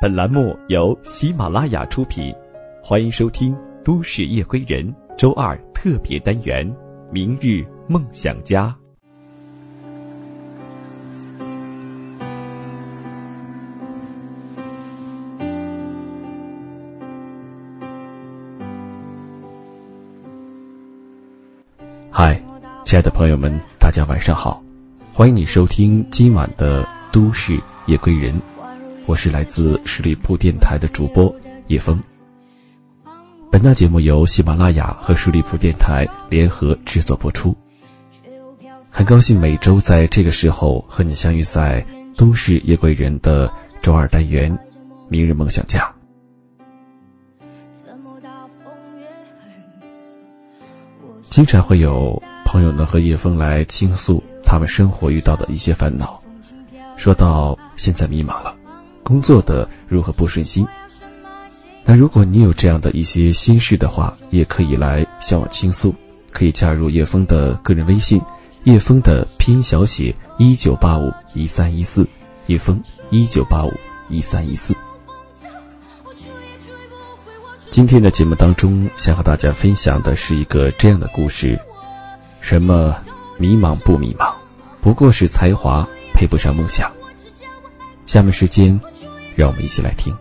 本栏目由喜马拉雅出品，欢迎收听《都市夜归人》周二特别单元《明日梦想家》。嗨，亲爱的朋友们，大家晚上好，欢迎你收听今晚的《都市夜归人》。我是来自十里铺电台的主播叶枫。本档节目由喜马拉雅和十里铺电台联合制作播出。很高兴每周在这个时候和你相遇在《都市夜归人》的周二单元《明日梦想家》。经常会有朋友呢和叶枫来倾诉他们生活遇到的一些烦恼，说到现在迷茫了。工作的如何不顺心？那如果你有这样的一些心事的话，也可以来向我倾诉，可以加入叶枫的个人微信，叶枫的拼音小写一九八五一三一四，叶枫一九八五一三一四。今天的节目当中，想和大家分享的是一个这样的故事：什么迷茫不迷茫，不过是才华配不上梦想。下面时间。让我们一起来听。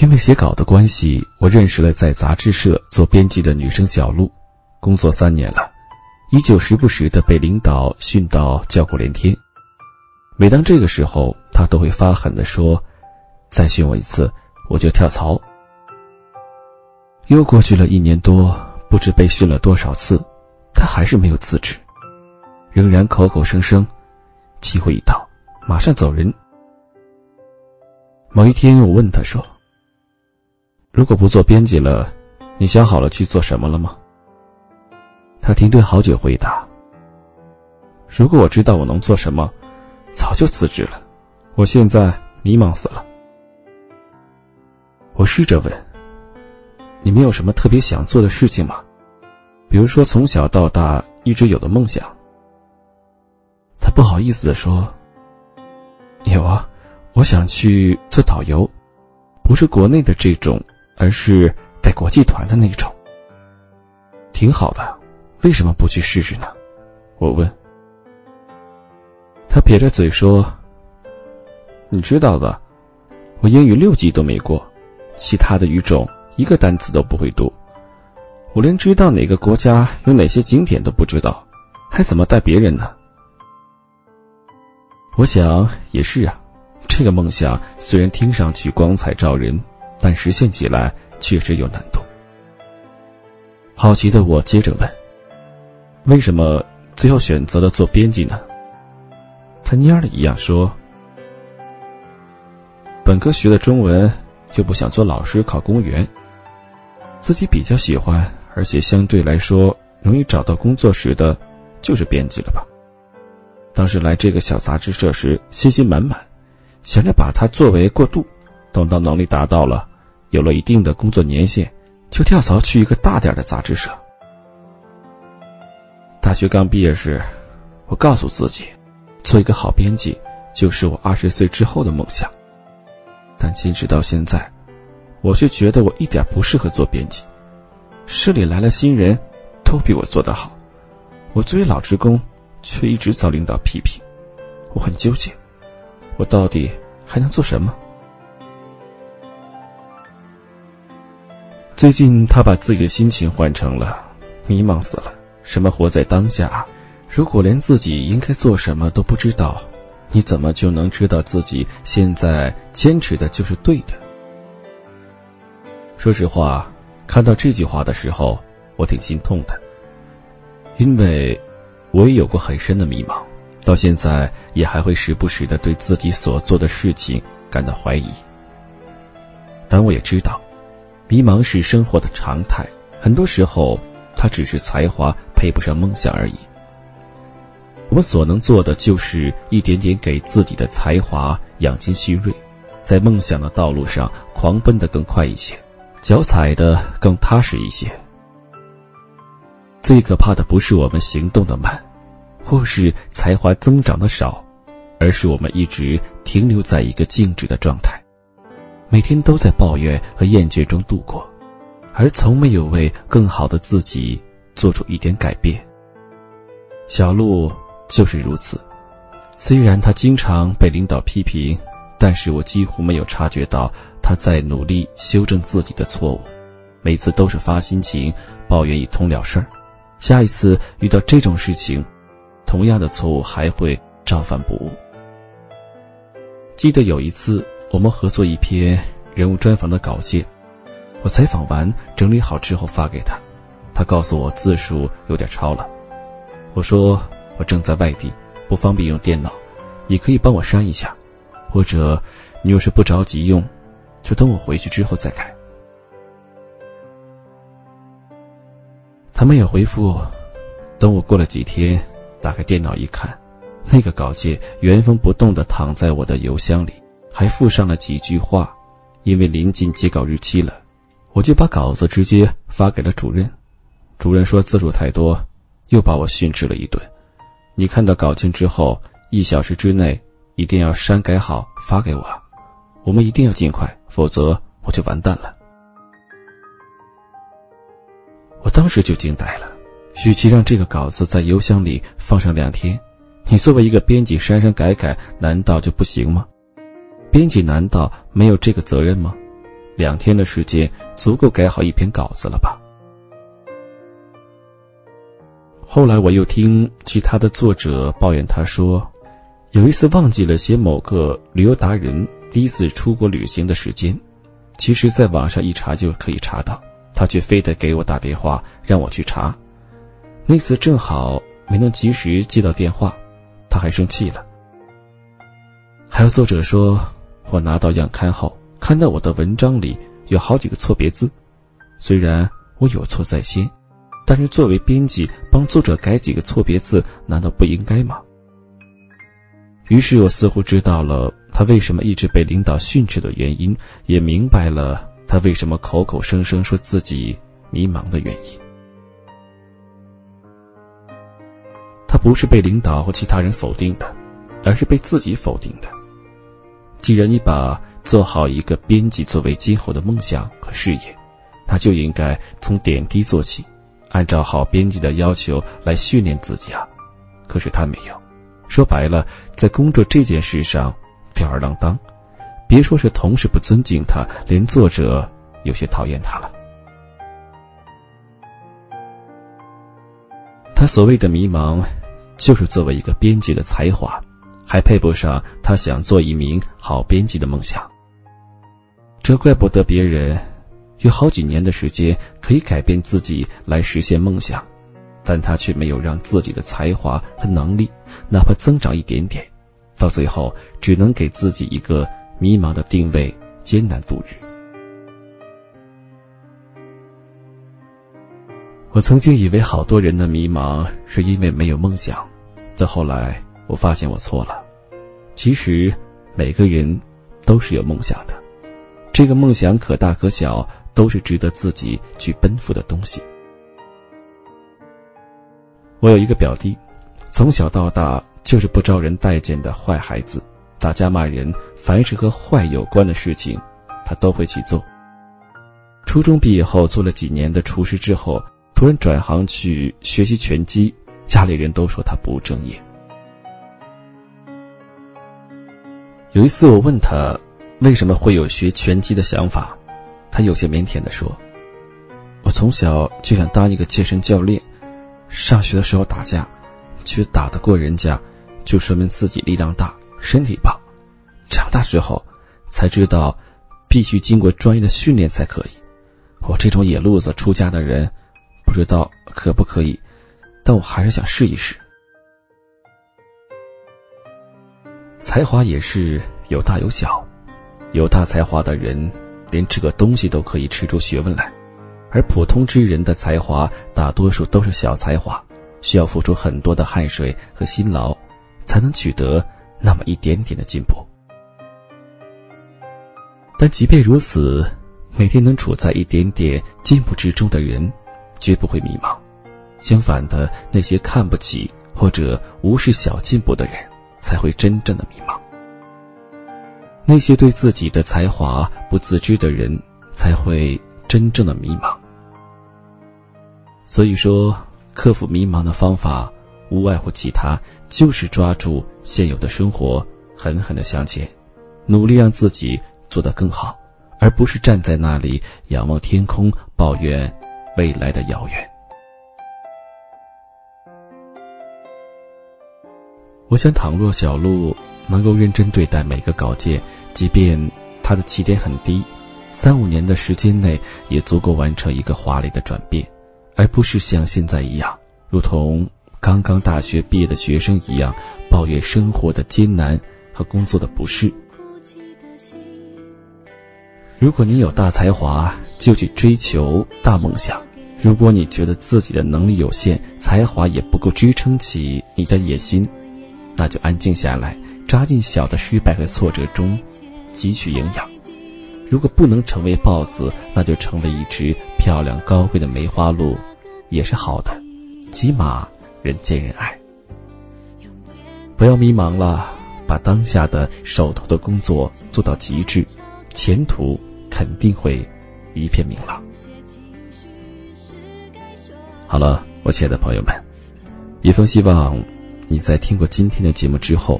因为写稿的关系，我认识了在杂志社做编辑的女生小璐，工作三年了，依旧时不时的被领导训到叫苦连天。每当这个时候，她都会发狠的说：“再训我一次。”我就跳槽。又过去了一年多，不知被训了多少次，他还是没有辞职，仍然口口声声，机会一到，马上走人。某一天，我问他说：“如果不做编辑了，你想好了去做什么了吗？”他停顿好久，回答：“如果我知道我能做什么，早就辞职了。我现在迷茫死了。”我试着问：“你们有什么特别想做的事情吗？比如说从小到大一直有的梦想。”他不好意思的说：“有啊，我想去做导游，不是国内的这种，而是带国际团的那种。挺好的，为什么不去试试呢？”我问。他撇着嘴说：“你知道的，我英语六级都没过。”其他的语种一个单词都不会读，我连知道哪个国家有哪些景点都不知道，还怎么带别人呢？我想也是啊，这个梦想虽然听上去光彩照人，但实现起来确实有难度。好奇的我接着问：“为什么最后选择了做编辑呢？”他蔫了一样说：“本科学的中文。”就不想做老师，考公务员。自己比较喜欢，而且相对来说容易找到工作时的，就是编辑了吧。当时来这个小杂志社时，信心满满，想着把它作为过渡，等到能力达到了，有了一定的工作年限，就跳槽去一个大点的杂志社。大学刚毕业时，我告诉自己，做一个好编辑，就是我二十岁之后的梦想。但坚持到现在，我却觉得我一点不适合做编辑。市里来了新人，都比我做得好。我作为老职工，却一直遭领导批评。我很纠结，我到底还能做什么？最近，他把自己的心情换成了迷茫死了。什么活在当下？如果连自己应该做什么都不知道。你怎么就能知道自己现在坚持的就是对的？说实话，看到这句话的时候，我挺心痛的，因为我也有过很深的迷茫，到现在也还会时不时的对自己所做的事情感到怀疑。但我也知道，迷茫是生活的常态，很多时候，它只是才华配不上梦想而已。我们所能做的就是一点点给自己的才华养精蓄锐，在梦想的道路上狂奔的更快一些，脚踩的更踏实一些。最可怕的不是我们行动的慢，或是才华增长的少，而是我们一直停留在一个静止的状态，每天都在抱怨和厌倦中度过，而从没有为更好的自己做出一点改变。小鹿就是如此，虽然他经常被领导批评，但是我几乎没有察觉到他在努力修正自己的错误，每次都是发心情抱怨一通了事儿。下一次遇到这种事情，同样的错误还会照犯不误。记得有一次，我们合作一篇人物专访的稿件，我采访完整理好之后发给他，他告诉我字数有点超了。我说我正在外地，不方便用电脑，你可以帮我删一下，或者你要是不着急用，就等我回去之后再改。他没有回复，等我过了几天，打开电脑一看，那个稿件原封不动的躺在我的邮箱里，还附上了几句话。因为临近截稿日期了，我就把稿子直接发给了主任。主任说字数太多，又把我训斥了一顿。你看到稿件之后，一小时之内一定要删改好发给我，我们一定要尽快，否则我就完蛋了。我当时就惊呆了，与其让这个稿子在邮箱里放上两天，你作为一个编辑删删改改，难道就不行吗？编辑难道没有这个责任吗？两天的时间足够改好一篇稿子了吧？后来我又听其他的作者抱怨，他说，有一次忘记了写某个旅游达人第一次出国旅行的时间，其实在网上一查就可以查到。他却非得给我打电话让我去查，那次正好没能及时接到电话，他还生气了。还有作者说，我拿到样刊后，看到我的文章里有好几个错别字，虽然我有错在先，但是作为编辑帮作者改几个错别字，难道不应该吗？于是我似乎知道了他为什么一直被领导训斥的原因，也明白了。他为什么口口声声说自己迷茫的原因？他不是被领导或其他人否定的，而是被自己否定的。既然你把做好一个编辑作为今后的梦想和事业，那就应该从点滴做起，按照好编辑的要求来训练自己啊。可是他没有，说白了，在工作这件事上吊儿郎当。别说是同事不尊敬他，连作者有些讨厌他了。他所谓的迷茫，就是作为一个编辑的才华，还配不上他想做一名好编辑的梦想。这怪不得别人有好几年的时间可以改变自己来实现梦想，但他却没有让自己的才华和能力哪怕增长一点点，到最后只能给自己一个。迷茫的定位，艰难度日。我曾经以为好多人的迷茫是因为没有梦想，但后来我发现我错了。其实，每个人都是有梦想的，这个梦想可大可小，都是值得自己去奔赴的东西。我有一个表弟，从小到大就是不招人待见的坏孩子。打架骂人，凡是和坏有关的事情，他都会去做。初中毕业后做了几年的厨师之后，突然转行去学习拳击，家里人都说他不务正业。有一次我问他为什么会有学拳击的想法，他有些腼腆的说：“我从小就想当一个健身教练，上学的时候打架，却打得过人家，就说明自己力量大。”身体棒，长大之后才知道，必须经过专业的训练才可以。我这种野路子出家的人，不知道可不可以，但我还是想试一试。才华也是有大有小，有大才华的人连吃个东西都可以吃出学问来，而普通之人的才华大多数都是小才华，需要付出很多的汗水和辛劳，才能取得。那么一点点的进步，但即便如此，每天能处在一点点进步之中的人，绝不会迷茫。相反的，那些看不起或者无视小进步的人，才会真正的迷茫。那些对自己的才华不自知的人，才会真正的迷茫。所以说，克服迷茫的方法，无外乎其他，就是抓住现有的生活，狠狠的向前，努力让自己做得更好，而不是站在那里仰望天空，抱怨未来的遥远。我想，倘若小鹿能够认真对待每个稿件，即便他的起点很低，三五年的时间内也足够完成一个华丽的转变，而不是像现在一样，如同刚刚大学毕业的学生一样，抱怨生活的艰难和工作的不适。如果你有大才华，就去追求大梦想；如果你觉得自己的能力有限，才华也不够支撑起你的野心。那就安静下来，扎进小的失败和挫折中，汲取营养。如果不能成为豹子，那就成为一只漂亮高贵的梅花鹿，也是好的，起码人见人爱。不要迷茫了，把当下的手头的工作做到极致，前途肯定会一片明朗。好了，我亲爱的朋友们，一封希望。你在听过今天的节目之后，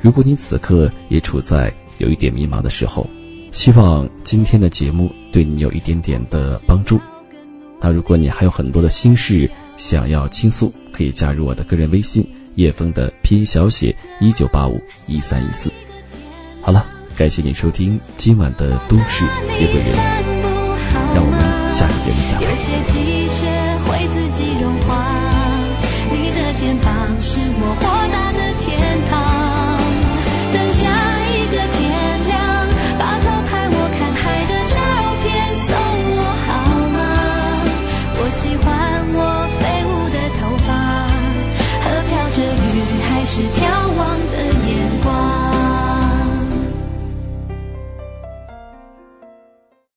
如果你此刻也处在有一点迷茫的时候，希望今天的节目对你有一点点的帮助。那如果你还有很多的心事想要倾诉，可以加入我的个人微信叶枫的拼音小写一九八五一三一四。好了，感谢你收听今晚的都市夜归人，让我们下期节目再会。